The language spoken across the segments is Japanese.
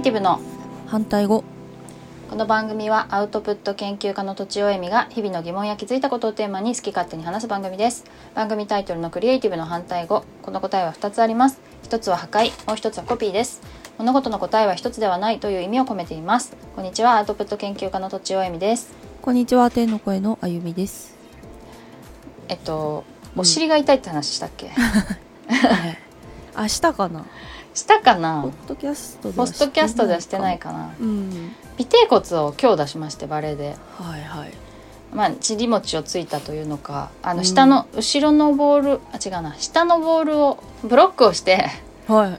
イティブの反対語。この番組はアウトプット研究家のとちおえみが日々の疑問や気づいたことをテーマに好き勝手に話す番組です。番組タイトルのクリエイティブの反対語。この答えは2つあります。一つは破壊。もう一つはコピーです。物事の答えは一つではないという意味を込めています。こんにちは。アウトプット研究家のとちおえみです。こんにちは。天の声のあゆみです。えっとお尻が痛いって話したっけ、明日かな？したかポなッドキャストでポストキャストではしてないかかな。うん。尾てい骨を今日出しましてバレエで。はいはい。まあ尻餅をついたというのかあうん。の下の、後ろのボールあ違うな。下のボールをブロックをしてはい。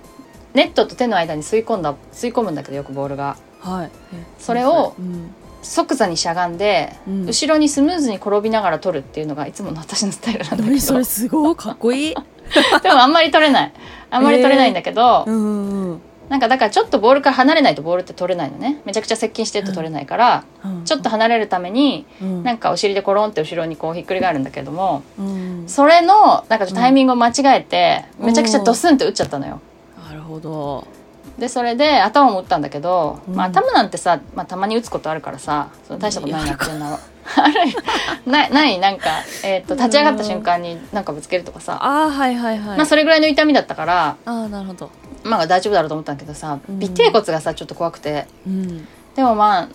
ネットと手の間に吸い込んだ吸い込むんだけどよくボールが。はい。えそれをうん即座にしゃがんで、うん。後ろにスムーズに転びながら取るっていうのがいつもの私のスタイルなんだけど。何それすごい。かっこいい でもあんまり取れない。あんまり取れないんだけど、うんうんなんかだからちょっとボールから離れないとボールって取れないのね。めちゃくちゃ接近してると取れないから、うん。ちょっと離れるためにうん。なんかお尻でコロンって後ろにこうひっくり返るんだけどもうん。それのなんかタイミングを間違えて、めちゃくちゃドスンって打っちゃったのよ。なるほどでそれで頭も打ったんだけど、うん。まあ、頭なんてさ、まあ、たまに打つことあるからさその大したことないなっていうのは あるないないなんか、えー、と立ち上がった瞬間になんかぶつけるとかさ、あーはいはいはい。まあ、それぐらいの痛みだったから、あーなるほど。まあ、大丈夫だろうと思ったんだけどさうん。尾てい骨がさちょっと怖くて。うん。でもまあ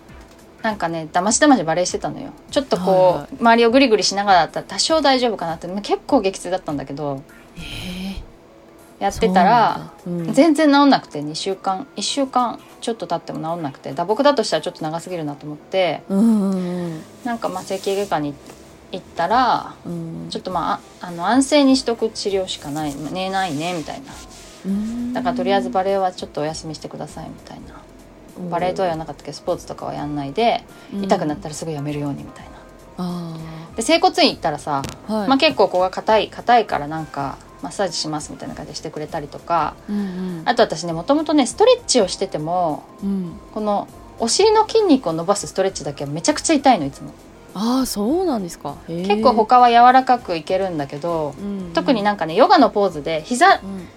なんかねだましだましバレーしてたのよ。ちょっとこう、はいはい。周りをグリグリしながらだったら多少大丈夫かなってまあ結構激痛だったんだけど。ええやってたらうん全然治んなくて2週間1週間ちょっと経っても治んなくて打撲だとしたらちょっと長すぎるなと思ってうんうんなんかまあ整形外科に行ったらうん。ちょっとまああの安静にしとく治療しかない寝ないねみたいな。うん。だからとりあえずバレエはちょっとお休みしてくださいみたいな。バレエとは言わなかったけどスポーツとかはやんないで痛くなったらすぐやめるようにみたいな。あで整骨院行ったらさ、あはい。まあ、結構ここが硬い硬いからなんかマッサージしますみたいな感じでしてくれたりとか。うんうん。あと私ねもともとねストレッチをしててもうん。このお尻の筋肉を伸ばすストレッチだけはめちゃくちゃ痛いのいつも。ああそうなんですか。結構他は柔らかくいけるんだけどうん特になんかねヨガのポーズで膝うん。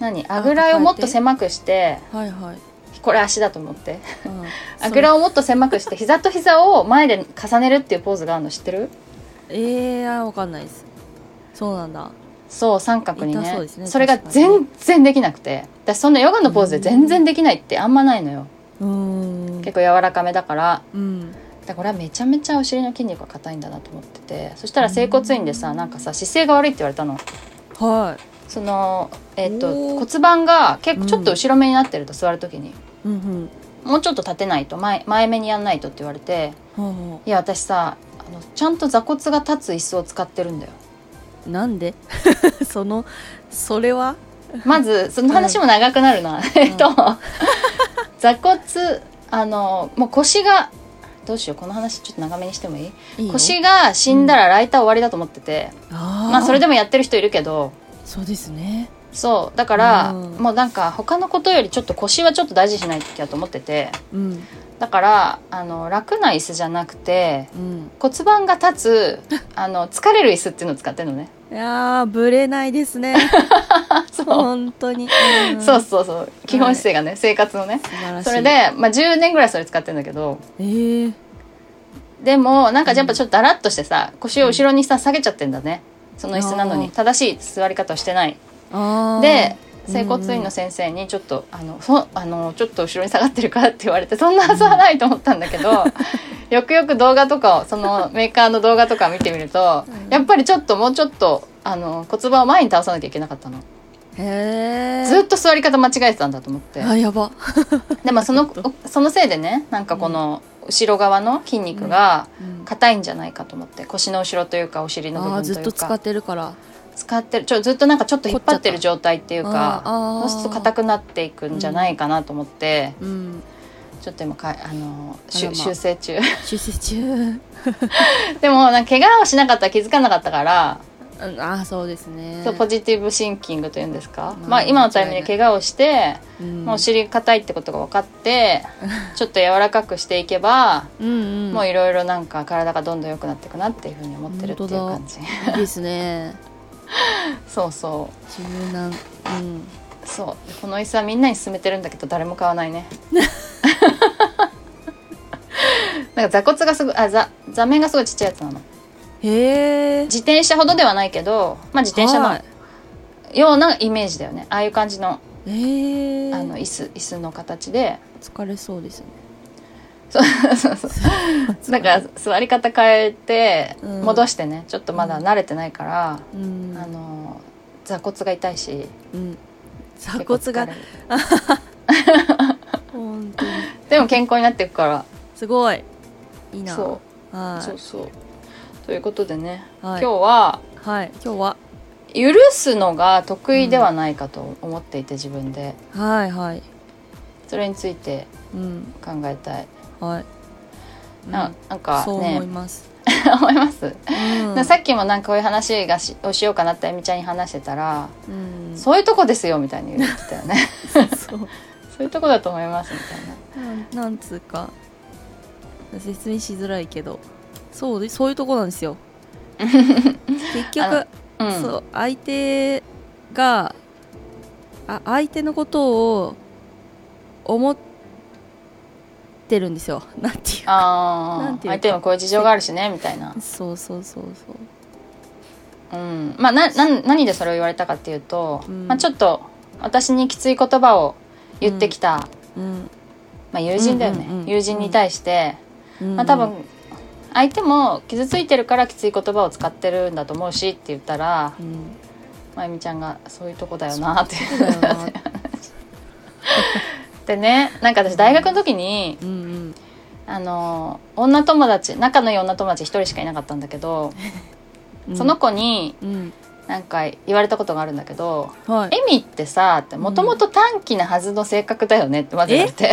何あぐらをもっと狭くしてはいはい。これ足だと思って。うん。あぐらをもっと狭くして膝と膝を前で重ねるっていうポーズがあるの知ってる？ええー、あわかんないです。そうなんだそう三角にね。痛そねそれが全然できなくて。私そんなヨガのポーズで全然できないってあんまないのよ。うーん。結構柔らかめだから。うん。だからこれはめちゃめちゃお尻の筋肉が硬いんだなと思ってて。そしたら整骨院でさなんかさ姿勢が悪いって言われたの。はその、えっと骨盤が結構ちょっと後ろ目になってると座る時に、いうんうん。もうちょっと立てないと前前目にやんないとって言われて。はあはいや私さあのちゃんと座骨が立つ椅子を使ってるんだよ。あなんで？そのそれは？まずその話も長くなるな、えっと座骨あのもう腰がどうしようこの話ちょっと長めにしてもいい？腰が死んだらライター終わりだと思ってて、あー。まあそれでもやってる人いるけど。そうですねそうだから、うん。もうなんか他のことよりちょっと腰はちょっと大事にしないとやと思ってて。うん。だからあの楽な椅子じゃなくてうん。骨盤が立つ あの疲れる椅子っていうのを使ってるのね、いやーぶれないですね。そう。本当に、ん。そうそうそう。基本姿勢がね、生活のね。それで、まあ、10年ぐらいそれ使ってるんだけど。えー、でもなんかやっぱちょっとだらっとしてさ腰を後ろにさ下げちゃってんだね。その椅子なのに。正しい座り方をしてないで整骨院の先生にちょっと、あのそあのちょっと後ろに下がってるからって言われてそんなはずはないと思ったんだけど よくよく動画とかをそのメーカーの動画とか見てみると、うん。やっぱりちょっともうちょっとあの骨盤を前に倒さなきゃいけなかったの、へえずっと座り方間違えてたんだと思って。あやば。でもそのそのせいでねなんかこの後ろ側の筋肉がうん。硬いんじゃないかと思って腰の後ろというかお尻の部分というか。ずっと使ってるから使ってるちょずっとなんかちょっと引っ張ってる状態っていうかそうすると硬くなっていくんじゃないかなと思って、うんちょっと今かあの修正中。出世中。でもなんか怪我をしなかったら気づかなかったから、うんあーそうですね。そうポジティブシンキングというんですか、うんまあ今のタイミングで怪我をして、うん。もうお尻硬いってことが分かってちょっと柔らかくしていけば、うんうん。もういろいろなんか体がどんどん良くなっていくなっていうふうに思ってるっていう感じ。いいですね そうそ柔軟。うん。うそう。でこの椅子はみんなに勧めてるんだけど誰も買わないね。なんか座骨がすごいあ座座面がすごいちっちゃいやつなの。へえ。自転車ほどではないけどまあ自転車のようなイメージだよね。ああいう感じのあの椅子椅子の形で。疲れそうですねそうそうそう。だから座り方変えてうん。戻してね、ちょっとまだ慣れてないから、うん。あの座骨が痛いしうん。座骨が。本当に。でも健康になっていくから。すごい。いいな。そはそうそう。ということでね、はい。今日ははい。今日は？許すのが得意ではないかと思っていて自分で。はいはい。それについてうん。考えたい、はい。ななんかそう思いねます、思います、うん。さっきもなんかこういう話がしをしようかなってあゆみちゃんに話してたら、うん。そういうとこですよみたいに言ってたよね。そう。そういうとこだと思いますみたいな。なんなんつうか。説明しづらいけど。そうでそういうとこなんですよ。結局、うん。そう相手があ相手のことを思ってるんですよ。なんていうか。ああなんていうか。相手にもこういう事情があるしねみたいな。そうそうそうそう。うん。まあなな何でそれを言われたかっていうと、うん。まあ、ちょっと私にきつい言葉を言ってきた、うん。まあ、友人だよね、うんうんうん友人に対して、うん。まあ、多分相手も傷ついてるからきつい言葉を使ってるんだと思うしって言ったらうん。まゆみちゃんがそういうとこだよなって。だよな でねなんか私大学の時にうんうん。あの女友達仲のいい女友達一人しかいなかったんだけど、うん。その子にうん。なんか言われたことがあるんだけど「はい。エミってさ」ってもともと短気なはずの性格だよねってまず言われて。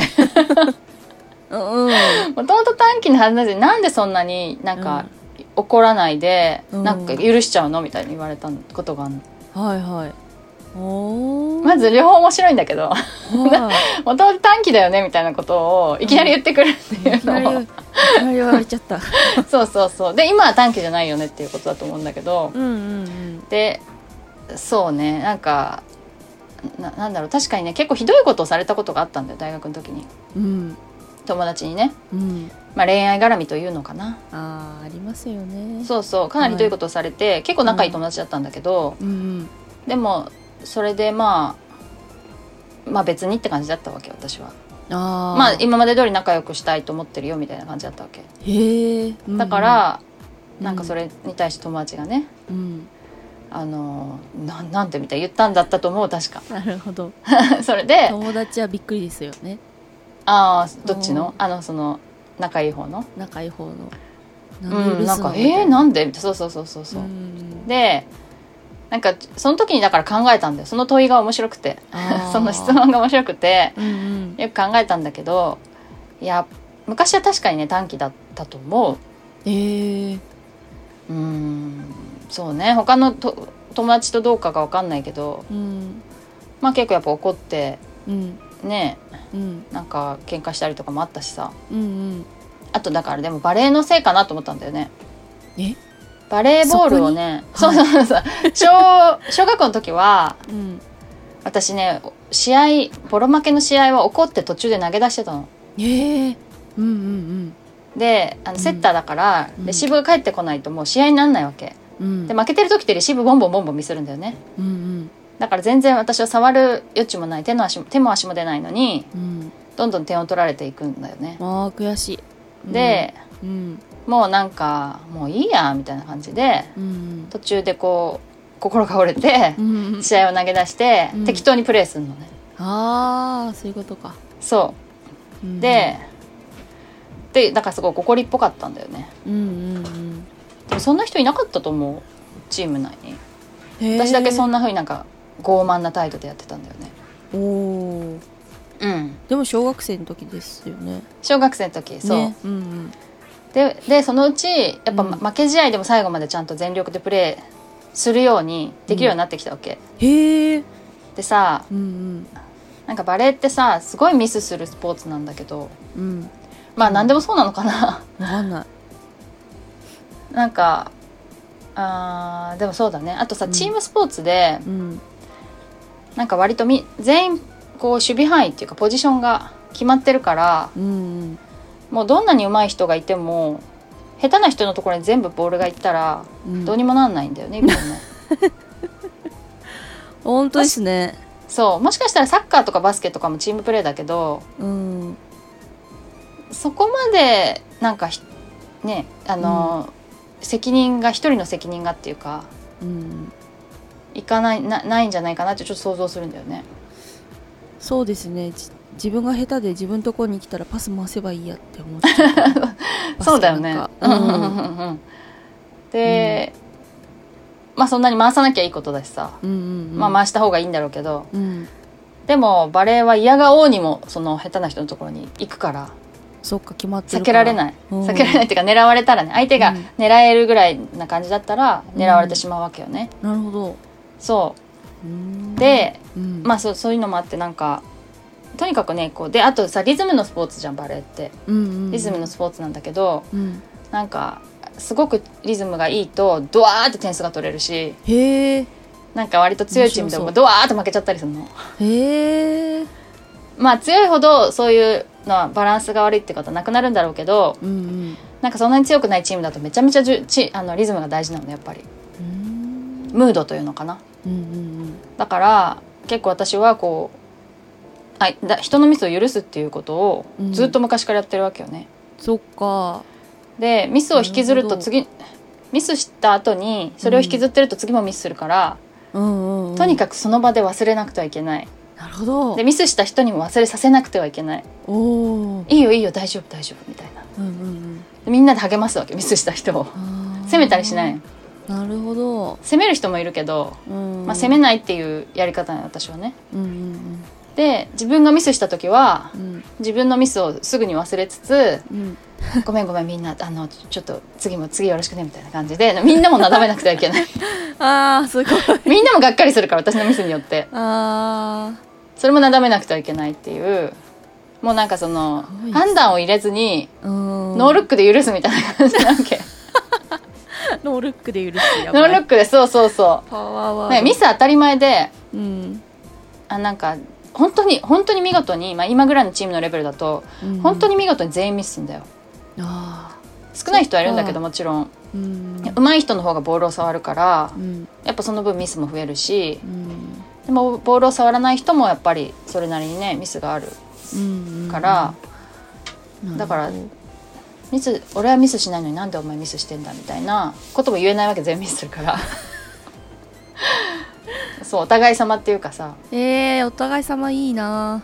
もともと短気なはずなのになんでそんなになんか怒らないで、うん。なんか許しちゃうの？みたいに言われたことがある。のはいはいまず両方面白いんだけど。はいもともと短気だよねみたいなことをいきなり言ってくるっていいうのを、いきなり言われちゃった。そうそうそう。で今は短気じゃないよねっていうことだと思うんだけど、うんうんでそうね。なんかななんだろう。確かにね結構ひどいことをされたことがあったんだよ大学の時に。うん。うん友達にね、うん。まあ、恋愛絡みというのかな。あーありますよね。そうそう。かなりひどいことをされて、結構仲いい友達だったんだけど、うんうん。でもそれでまあまあ別にって感じだったわけ私は。あー。まあ今まで通り仲良くしたいと思ってるよみたいな感じだったわけ。へえだから、うんなんかそれに対して友達がねうん。あのななんてみたいに言ったんだったと思う確か。なるほど。それで友達はびっくりですよね。ああどっちうん。のあのその仲いい方の？仲いい方の。うんなんかえー、ななんで？みたいな。そうそうそうそうそう、ん。でなんかその時にだから考えたんだよ。その問いが面白くて。その質問が面白くて。うんうん。よく考えたんだけどいや昔は確かにね短期だったと思う。えー。うーんそうね。他のと友達とどうかが分かんないけどうん。まあ結構やっぱ怒ってうん。ねうん。なんか喧嘩したりとかもあったしさ。うんうん。あとだからでもバレーのせいかなと思ったんだよね。え？バレーボールをねそうそうそう。小小学校の時はうん。私ね試合ボロ負けの試合は怒って途中で投げ出してたの。ええうんうんであのセッターだから、うん。レシーブが返ってこないともう試合にならないわけ。うん。うんで負けてる時ってレシーブボンボンボンボンミスるんだよね。うんだから全然私は触る余地もない。手の足も手も足も出ないのにうん。うんどんどん点を取られていくんだよね、ああ悔しい。うん。でうんもうなんかもういいやみたいな感じでうん。途中でこう心が折れてうん。うん試合を投げ出して、うん。適当にプレーするのね。ああそういうことか。そう。うん。で、でだからすごい怒りっぽかったんだよね。うんうんでもそんな人いなかったと思う。チーム内に。うん私だけそんなな風になんか傲慢な態度でやってたんだよね。おおうん。でも小学生の時ですよね。小学生の時そう、ね。うんうんででそのうちやっぱうん。負け試合でも最後までちゃんと全力でプレーするようにできるようになってきたわけ、へえ。でさうんなんかバレーってさすごいミスするスポーツなんだけどうん。うんまあ何でもそうなのかな。わかんない。なんかあーでもそうだね。あとさうん。チームスポーツでうん。なんか割とみ全員こう守備範囲っていうかポジションが決まってるからうんうんもうどんなに上手い人がいても下手な人のところに全部ボールがいったらうん。どうにもなんないんだよね、今ね本当ですね。そう。もしかしたらサッカーとかバスケとかもチームプレーだけどうん。そこまでなんかひねあの、責任が一人の責任がっていうかうん。いかないなないんじゃないかなってちょっと想像するんだよね。そうですね。じ自分が下手で自分のところに来たらパス回せばいいやって思っちゃう そうだよね。バうんうんスケなん。かうんまあそんなに回さなきゃいいことだしさ、うんうんうん。まあ回した方がいいんだろうけど。うん。でもバレーは嫌がおうにもその下手な人のところに行くから。そっか決まってる避けられない。うん。避けられないっていうか狙われたらね。相手がうん狙えるぐらいな感じだったら狙われてしまうわけよね。なるほど。そう。うん。で、うん。まあそうそういうのもあってなんかとにかくねこうであとさリズムのスポーツじゃんバレーって。うんうん。リズムのスポーツなんだけど、うん。なんかすごくリズムがいいとドワーって点数が取れるしへえなんか割と強いチームでもドワーって負けちゃったりするの。へえまあ強いほどそういうのはバランスが悪いってことはなくなるんだろうけどうんうん。なんかそんなに強くないチームだとめちゃめちゃじゅちあのリズムが大事なのやっぱり。うん。ムードというのかな。うんうん。だから結構私はこうあだ人のミスを許すっていうことをうん。ずっと昔からやってるわけよね、そっか。でミスを引きずると次ミスした後にそれを引きずってると次もミスするから、うんうんうん。とにかくその場で忘れなくてはいけない。なるほど。でミスした人にも忘れさせなくてはいけない。おおいいよいいよ大丈夫大丈夫みたいな。うんうんうん。でみんなで励ますわけミスした人を。責めたりしないなるほど、責める人もいるけど、うんまあ、責めないっていうやり方なの私はね。うんうんで自分がミスした時はうん。自分のミスをすぐに忘れつつうん「ごめんごめんみんなあのちょっと次も次よろしくね」みたいな感じでみんなもなだめなくてはいけない。あーすごい。みんなもがっかりするから私のミスによって。あそれもなだめなくてはいけないっていうもうなんかその判断を入れずにノールックで許すみたいな感じなわけ。ノールックで許すやノールックでそうそうそパワーワう、ーミス当たり前でうん。あなんか本当に本当に見事に、まあ、今ぐらいのチームのレベルだとうん。本当に見事に全員ミスすんだよ。あ少ない人はいるんだけどもちろん。ーうん。上手い人の方がボールを触るからうん。やっぱその分ミスも増えるしうん。でもボールを触らない人もやっぱりそれなりにねミスがあるうんから、うん。だからミス俺はミスしないのになんでお前ミスしてんだみたいなことも言えないわけ全ミスするからそうお互い様っていうかさ、えー、お互い様いいな。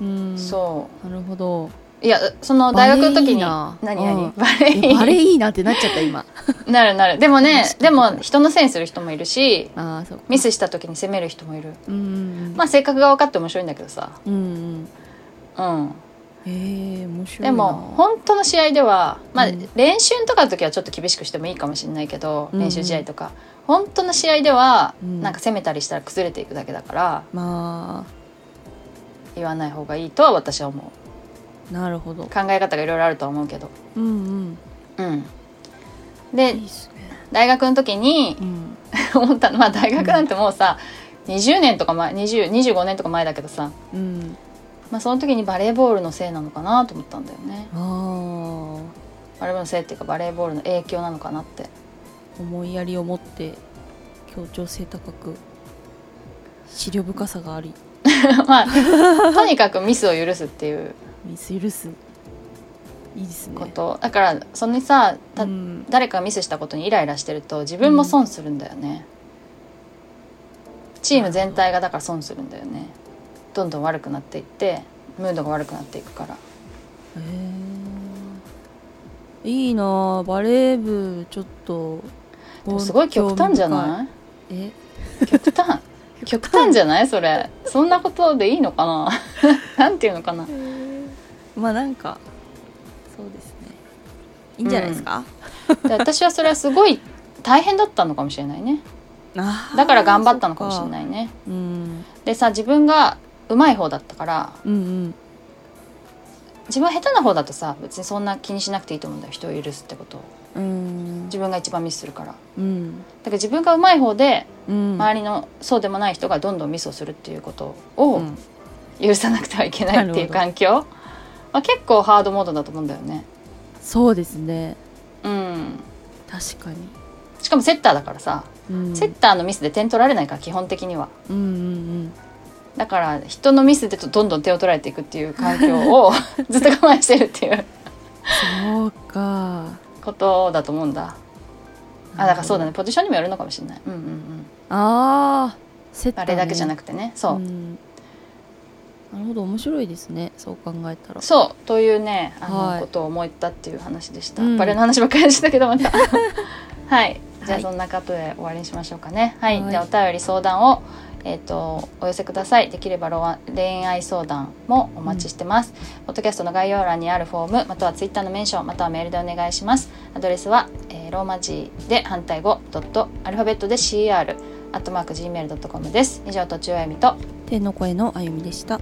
うん。そなるほど。ういやその大学の時に何何？うん。バレーいい？えバレーいいなってなっちゃった今。なるなる。でもねでも人のせいにする人もいるしああそうか。ミスした時に責める人もいる。うんうんまあ性格が分かって面白いんだけどさ。うんうんうん。えー、面白いな。でも本当の試合ではまあうん。練習とかの時はちょっと厳しくしてもいいかもしれないけどうん。練習試合とか本当の試合ではうん。なんか攻めたりしたら崩れていくだけだからま言わない方がいいとは私は思う。あなるほど。考え方がいろいろあるとは思うけど。うんうん。うん。でね。大学の時にうん。思ったのまあ大学なんてもうさ20年とか前20 25年とか前だけどさ、うん。まあ、その時にバレーボールのせいなのかなと思ったんだよね。あバレーボールのせいっていうかバレーボールの影響なのかなって。あ思いやりを持って協調性高く資料深さがあり。まあとにかくミスを許すっていう。ミス許す。いいですね。こと。だからそのさた、うん。誰かがミスしたことにイライラしてると自分も損するんだよね、チーム全体がだから損するんだよね。どんどん悪くなっていってムードが悪くなっていくから。へえいいなあバレー部ちょっとでもすごい極端じゃない？いえ？極端？極端じゃない？それ。そんなことでいいのかな？なんていうのかな？まあなんかそうですね。いいんじゃないですか、で私はそれはすごい大変だったのかもしれないね。だから頑張ったのかもしれないね。うん。でさ自分が上手い方だったからうんうん。自分は下手な方だとさ別にそんな気にしなくていいと思うんだよ。人を許すってことを。うん自分が一番ミスするから。だかうんら自分が上手い方でうん。周りのそうでもない人がどんどんミスをするっていうことをうん。許さなくてはいけないっていう環境、まあ、結構ハードモードだと思うんだよね。そうですね。うん。確かに、しかもセッターだからさ、うん、セッターのミスで点取られないから基本的には。うんうん。だから人のミスでどんどん手を取られていくっていう環境を ずっと我慢してるっていう。そうかことだと思うんだ。あだからそうだね。ポジションにもよるのかもしれない。うんうんうん。ああね、あれだけじゃなくてね。そう、ん。なるほど面白いですね。そう考えたら。そう。というねあの、はい。ことを思ったっていう話でした、うん。バレエの話ばっかりでしたけどまた。はい。じゃあはい。そんなことで終わりにしましょうかね。はい、はい。じゃあお便り相談をえっ、とお寄せください。できれば恋愛相談もお待ちしてます、ポッドキャストの概要欄にあるフォームまたはツイッターのメンションまたはメールでお願いします。アドレスは、えーローマ字で反対語ドットアルファベットで CR アットマーク Gmail.com です。以上とちおえみと天の声のあゆみでした